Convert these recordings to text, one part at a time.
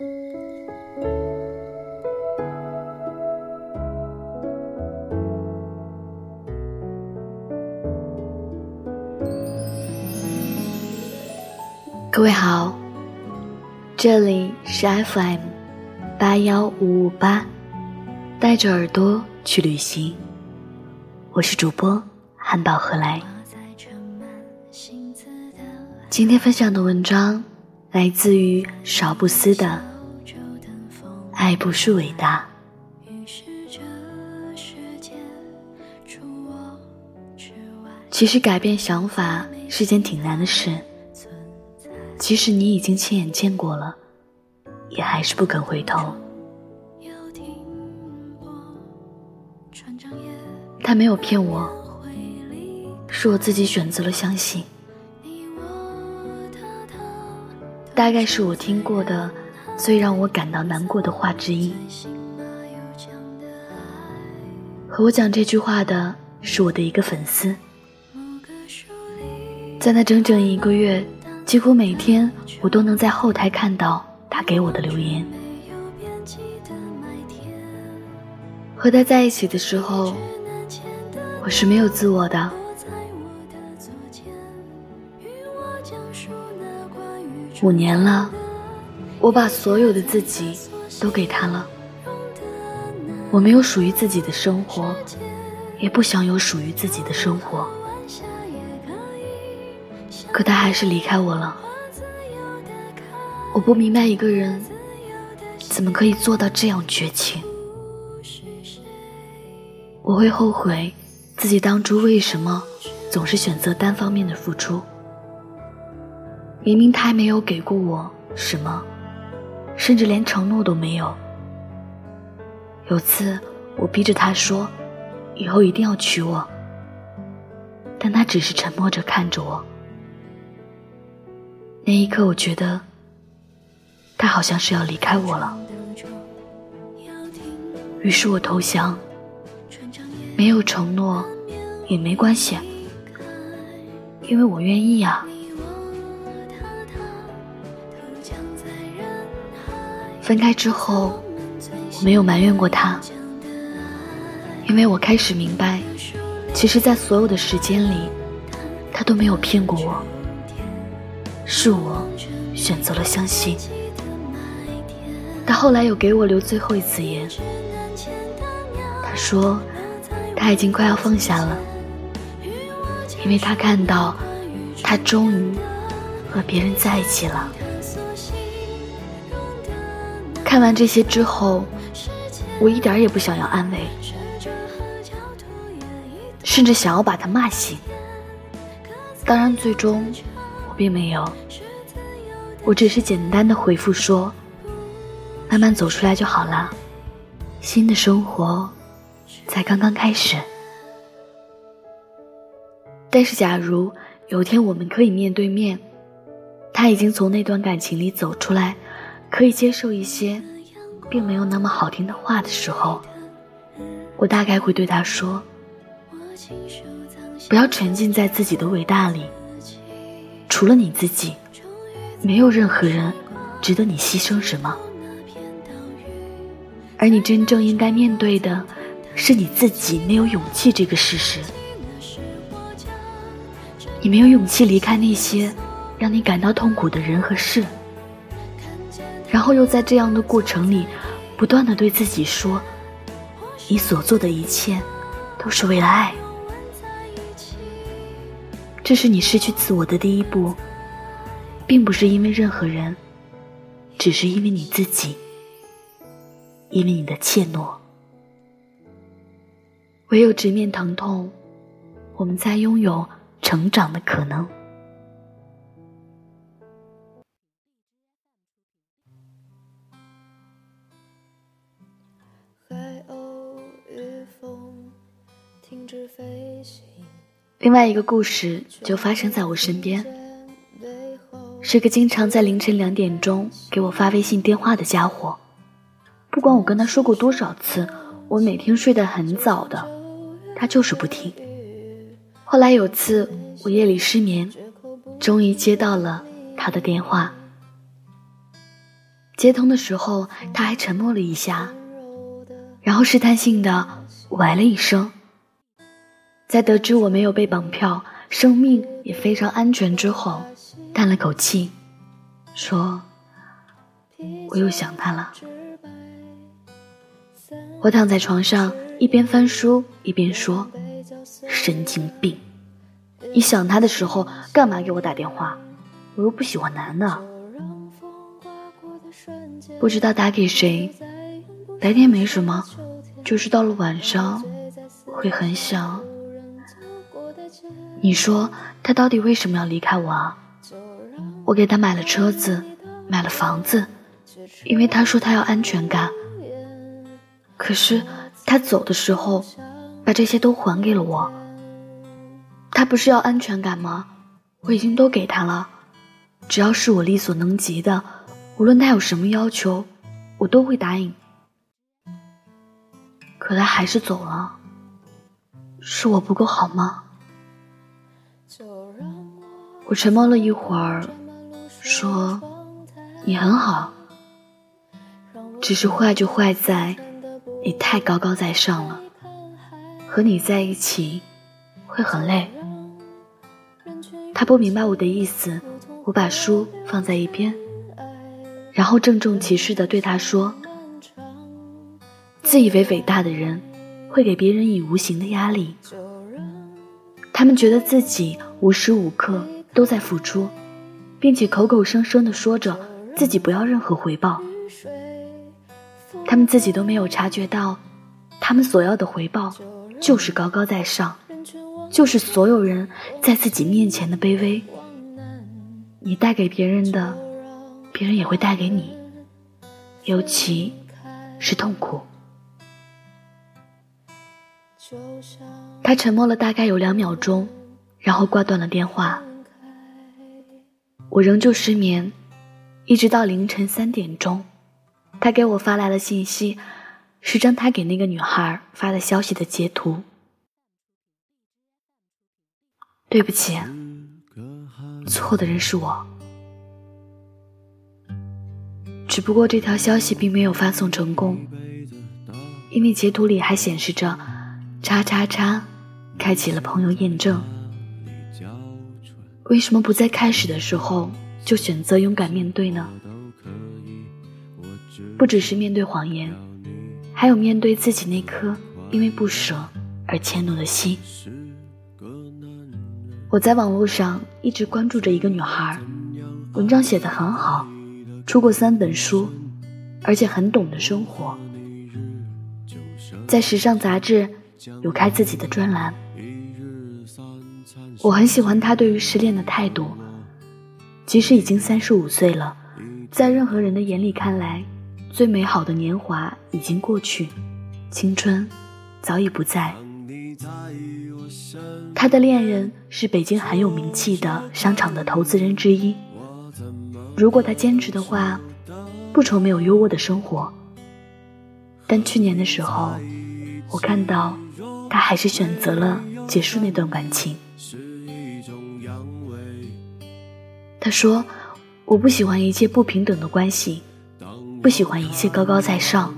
各位好，这里是 FM 八幺五五八，带着耳朵去旅行。我是主播汉堡何来。今天分享的文章来自于少不思的《爱不是伟大》。其实改变想法是件挺难的事。即使你已经亲眼见过了，也还是不肯回头。他没有骗我，是我自己选择了相信。大概是我听过的最让我感到难过的话之一。和我讲这句话的是我的一个粉丝，在那整整一个月。几乎每天，我都能在后台看到他给我的留言。和他在一起的时候，我是没有自我的。五年了，我把所有的自己都给他了。我没有属于自己的生活，也不想有属于自己的生活。可他还是离开我了。我不明白一个人怎么可以做到这样绝情。我会后悔自己当初为什么总是选择单方面的付出。明明他没有给过我什么，甚至连承诺都没有。有次我逼着他说，以后一定要娶我，但他只是沉默着看着我。那一刻，我觉得他好像是要离开我了，于是我投降。没有承诺也没关系，因为我愿意啊。分开之后，我没有埋怨过他，因为我开始明白，其实，在所有的时间里，他都没有骗过我。是我选择了相信，他后来有给我留最后一次言。他说他已经快要放下了，因为他看到他终于和别人在一起了。看完这些之后，我一点也不想要安慰，甚至想要把他骂醒。当然，最终我。并没有，我只是简单的回复说：“慢慢走出来就好了，新的生活才刚刚开始。”但是，假如有天我们可以面对面，他已经从那段感情里走出来，可以接受一些并没有那么好听的话的时候，我大概会对他说：“不要沉浸在自己的伟大里。”除了你自己，没有任何人值得你牺牲什么。而你真正应该面对的，是你自己没有勇气这个事实。你没有勇气离开那些让你感到痛苦的人和事，然后又在这样的过程里，不断的对自己说，你所做的一切都是为了爱。这是你失去自我的第一步，并不是因为任何人，只是因为你自己，因为你的怯懦。唯有直面疼痛，我们才拥有成长的可能。另外一个故事就发生在我身边，是个经常在凌晨两点钟给我发微信电话的家伙。不管我跟他说过多少次，我每天睡得很早的，他就是不听。后来有次我夜里失眠，终于接到了他的电话。接通的时候，他还沉默了一下，然后试探性的喂了一声。在得知我没有被绑票，生命也非常安全之后，叹了口气，说：“我又想他了。”我躺在床上，一边翻书一边说：“神经病！你想他的时候，干嘛给我打电话？我又不喜欢男的。”不知道打给谁，白天没什么，就是到了晚上会很想。你说他到底为什么要离开我啊？我给他买了车子，买了房子，因为他说他要安全感。可是他走的时候，把这些都还给了我。他不是要安全感吗？我已经都给他了，只要是我力所能及的。无论他有什么要求，我都会答应。可他还是走了，是我不够好吗？我沉默了一会儿，说：“你很好，只是坏就坏在你太高高在上了，和你在一起会很累。”他不明白我的意思，我把书放在一边。然后郑重其事地对他说：“自以为伟大的人，会给别人以无形的压力。他们觉得自己无时无刻都在付出，并且口口声声地说着自己不要任何回报。他们自己都没有察觉到，他们所要的回报就是高高在上，就是所有人在自己面前的卑微。你带给别人的。”别人也会带给你，尤其是痛苦。他沉默了大概有两秒钟，然后挂断了电话。我仍旧失眠，一直到凌晨三点钟，他给我发来的信息是张他给那个女孩发的消息的截图。对不起，错的人是我。只不过这条消息并没有发送成功，因为截图里还显示着“叉叉叉”开启了朋友验证。为什么不在开始的时候就选择勇敢面对呢？不只是面对谎言，还有面对自己那颗因为不舍而迁怒的心。我在网络上一直关注着一个女孩，文章写得很好。出过三本书，而且很懂得生活，在时尚杂志有开自己的专栏。我很喜欢他对于失恋的态度，即使已经三十五岁了，在任何人的眼里看来，最美好的年华已经过去，青春早已不在。他的恋人是北京很有名气的商场的投资人之一。如果他坚持的话，不愁没有优渥的生活。但去年的时候，我看到他还是选择了结束那段感情。他说：“我不喜欢一切不平等的关系，不喜欢一切高高在上。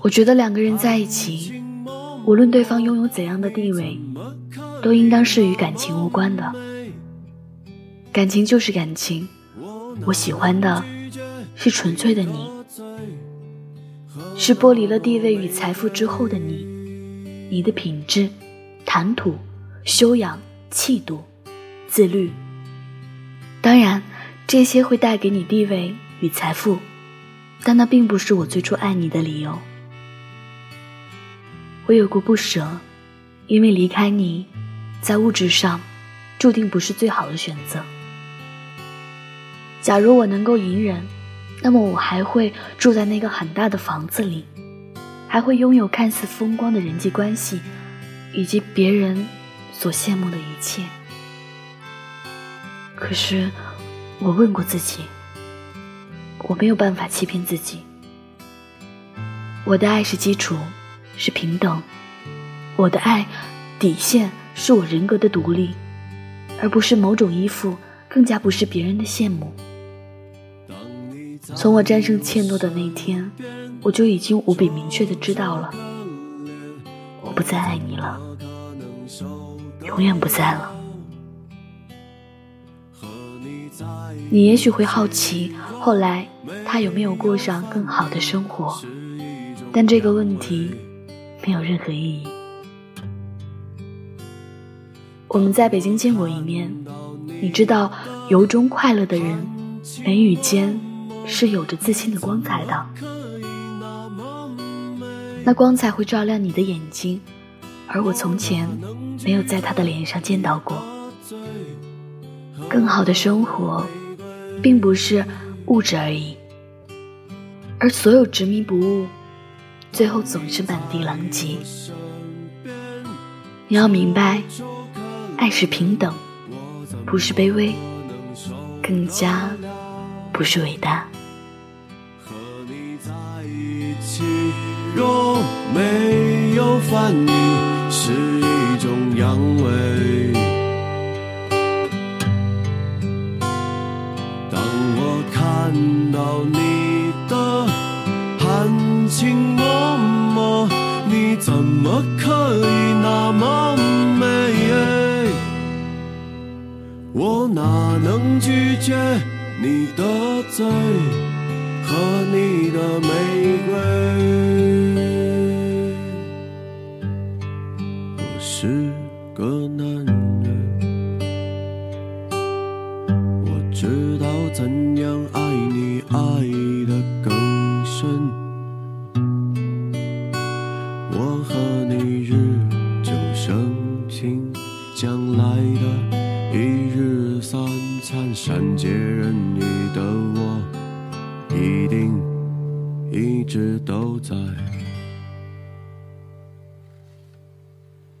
我觉得两个人在一起，无论对方拥有怎样的地位，都应当是与感情无关的。感情就是感情。”我喜欢的是纯粹的你，是剥离了地位与财富之后的你，你的品质、谈吐、修养、气度、自律。当然，这些会带给你地位与财富，但那并不是我最初爱你的理由。我有过不舍，因为离开你，在物质上注定不是最好的选择。假如我能够隐忍，那么我还会住在那个很大的房子里，还会拥有看似风光的人际关系，以及别人所羡慕的一切。可是，我问过自己，我没有办法欺骗自己。我的爱是基础，是平等；我的爱底线是我人格的独立，而不是某种依附，更加不是别人的羡慕。从我战胜怯懦的那天，我就已经无比明确的知道了，我不再爱你了，永远不在了。你也许会好奇，后来他有没有过上更好的生活？但这个问题没有任何意义。我们在北京见过一面，你知道，由衷快乐的人，眉宇间是有着自信的光彩的。那光彩会照亮你的眼睛，而我从前没有在他的脸上见到过。更好的生活，并不是物质而已，而所有执迷不悟，最后总是满地狼藉。你要明白。爱是平等，不是卑微，更加不是伟大。和你在一起，若没有烦你，是到你的含情脉脉，你怎么可以那么美？我哪能拒绝你的嘴和你的玫瑰？你，